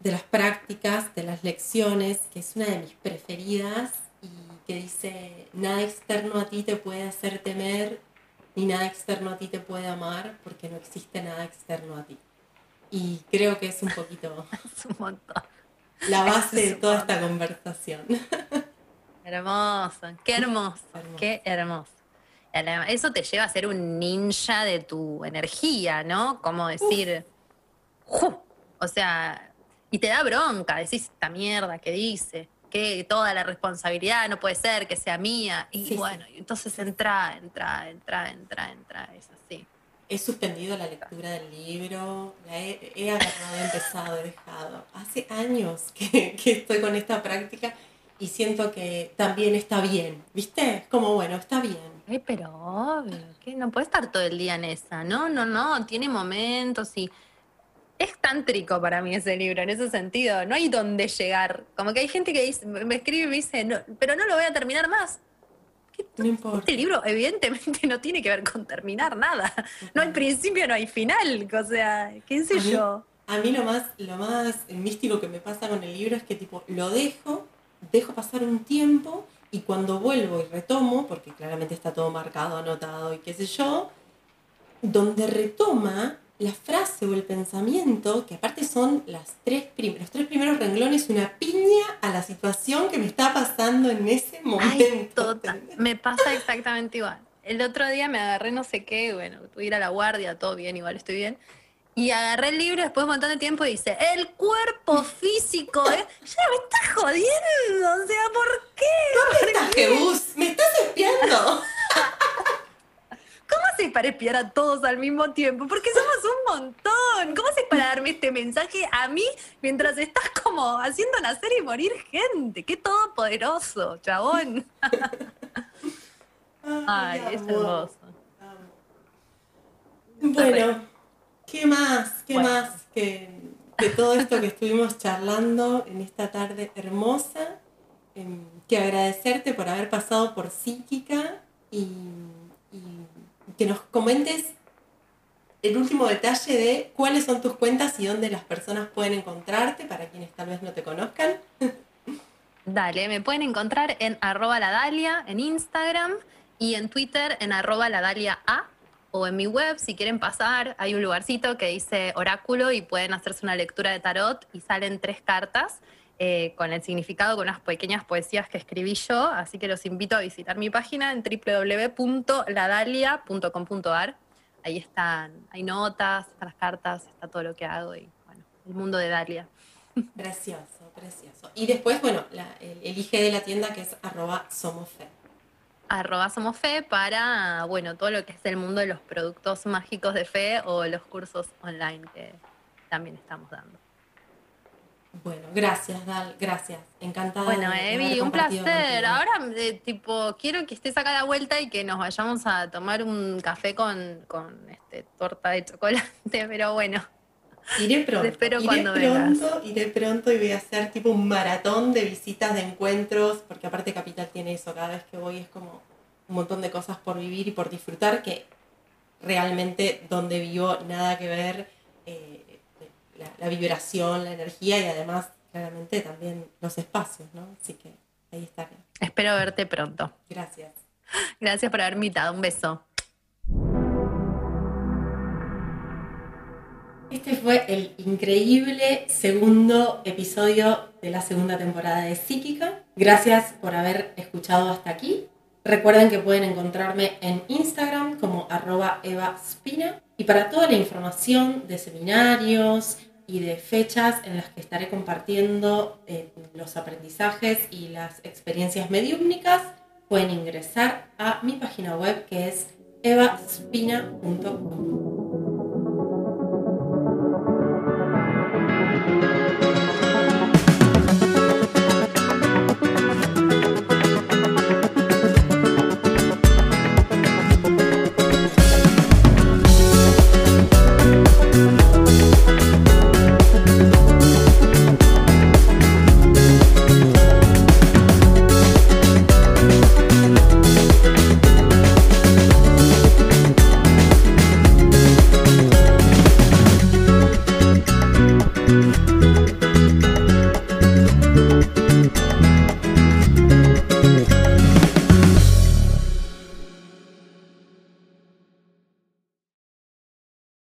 de las prácticas, de las lecciones, que es una de mis preferidas y que dice, nada externo a ti te puede hacer temer, ni nada externo a ti te puede amar, porque no existe nada externo a ti. Y creo que es un poquito la base de toda esta conversación. Hermoso, qué hermoso, qué hermoso. Eso te lleva a ser un ninja de tu energía, ¿no? Como decir, o sea, y te da bronca, decís esta mierda que dice que toda la responsabilidad no puede ser que sea mía. Y bueno, entonces entra, entra, entra, entra, entra, es así. He suspendido la lectura del libro, la he, he agarrado, he empezado, he dejado. Hace años que, que, estoy con esta práctica y siento que también está bien, ¿viste? Como bueno, está bien. Pero obvio, que no puede estar todo el día en esa, no, no, no, tiene momentos y es tántrico para mí ese libro, en ese sentido. No hay dónde llegar. Como que hay gente que me escribe y me dice, no, pero no lo voy a terminar más. No importa. Este libro evidentemente no tiene que ver con terminar nada. No hay principio, no hay final. O sea, qué sé yo. a mí lo más, lo más místico que me pasa con el libro es que tipo, lo dejo, dejo pasar un tiempo y cuando vuelvo y retomo, porque claramente está todo marcado, anotado y qué sé yo, donde retoma la frase o el pensamiento, que aparte son las tres los tres primeros renglones, una piña a la situación que me está pasando en ese momento. Me pasa exactamente igual. El otro día me agarré no sé qué, bueno, tuve ir a la guardia, todo bien, igual estoy bien. Y agarré el libro después de un montón de tiempo y dice, el cuerpo físico, ¿eh? Ya me estás jodiendo, o sea, ¿por qué? ¿Dónde estás, Jebus? ¿Me estás espiando? ¿Cómo haces para espiar a todos al mismo tiempo? Porque somos un montón. ¿Cómo haces para darme este mensaje a mí mientras estás como haciendo nacer y morir gente? ¡Qué todopoderoso, chabón! Ay, es hermoso. Bueno, ¿qué más? ¿Qué más que, todo esto que estuvimos charlando en esta tarde hermosa? Em, que agradecerte por haber pasado por psíquica y que nos comentes el último detalle de cuáles son tus cuentas y dónde las personas pueden encontrarte para quienes tal vez no te conozcan. Dale, me pueden encontrar en arroba la Dalia en Instagram y en Twitter en arroba la Dalia A o en mi web, si quieren pasar, hay un lugarcito que dice oráculo y pueden hacerse una lectura de tarot y salen tres cartas. Eh, con el significado, con unas pequeñas poesías que escribí yo, así que los invito a visitar mi página en www.ladalia.com.ar. Ahí están, hay notas, están las cartas, está todo lo que hago y bueno, el mundo de Dalia. Precioso, precioso. Y después, bueno, el, IG de la tienda que es arroba somofe. Arroba somofe para, bueno, todo lo que es el mundo de los productos mágicos de fe o los cursos online que también estamos dando. Bueno, gracias, Dal, gracias. Encantada. Bueno, Evi, un placer. Ahora, eh, tipo, quiero que estés acá a la vuelta y que nos vayamos a tomar un café con, este, torta de chocolate, pero bueno. Iré pronto. espero iré cuando pronto, iré pronto y voy a hacer tipo un maratón de visitas, de encuentros, porque aparte Capital tiene eso, cada vez que voy es como un montón de cosas por vivir y por disfrutar que realmente donde vivo nada que ver. Eh, la, vibración, la energía y además claramente también los espacios, ¿no? Así que ahí estaré. Espero verte pronto. Gracias. Gracias por haber invitado. Un beso. Este fue el increíble segundo episodio de la segunda temporada de Psíquica. Gracias por haber escuchado hasta aquí. Recuerden que pueden encontrarme en Instagram como arroba evaspina y para toda la información de seminarios, y de fechas en las que estaré compartiendo eh, los aprendizajes y las experiencias mediúmnicas, pueden ingresar a mi página web que es evaspina.com.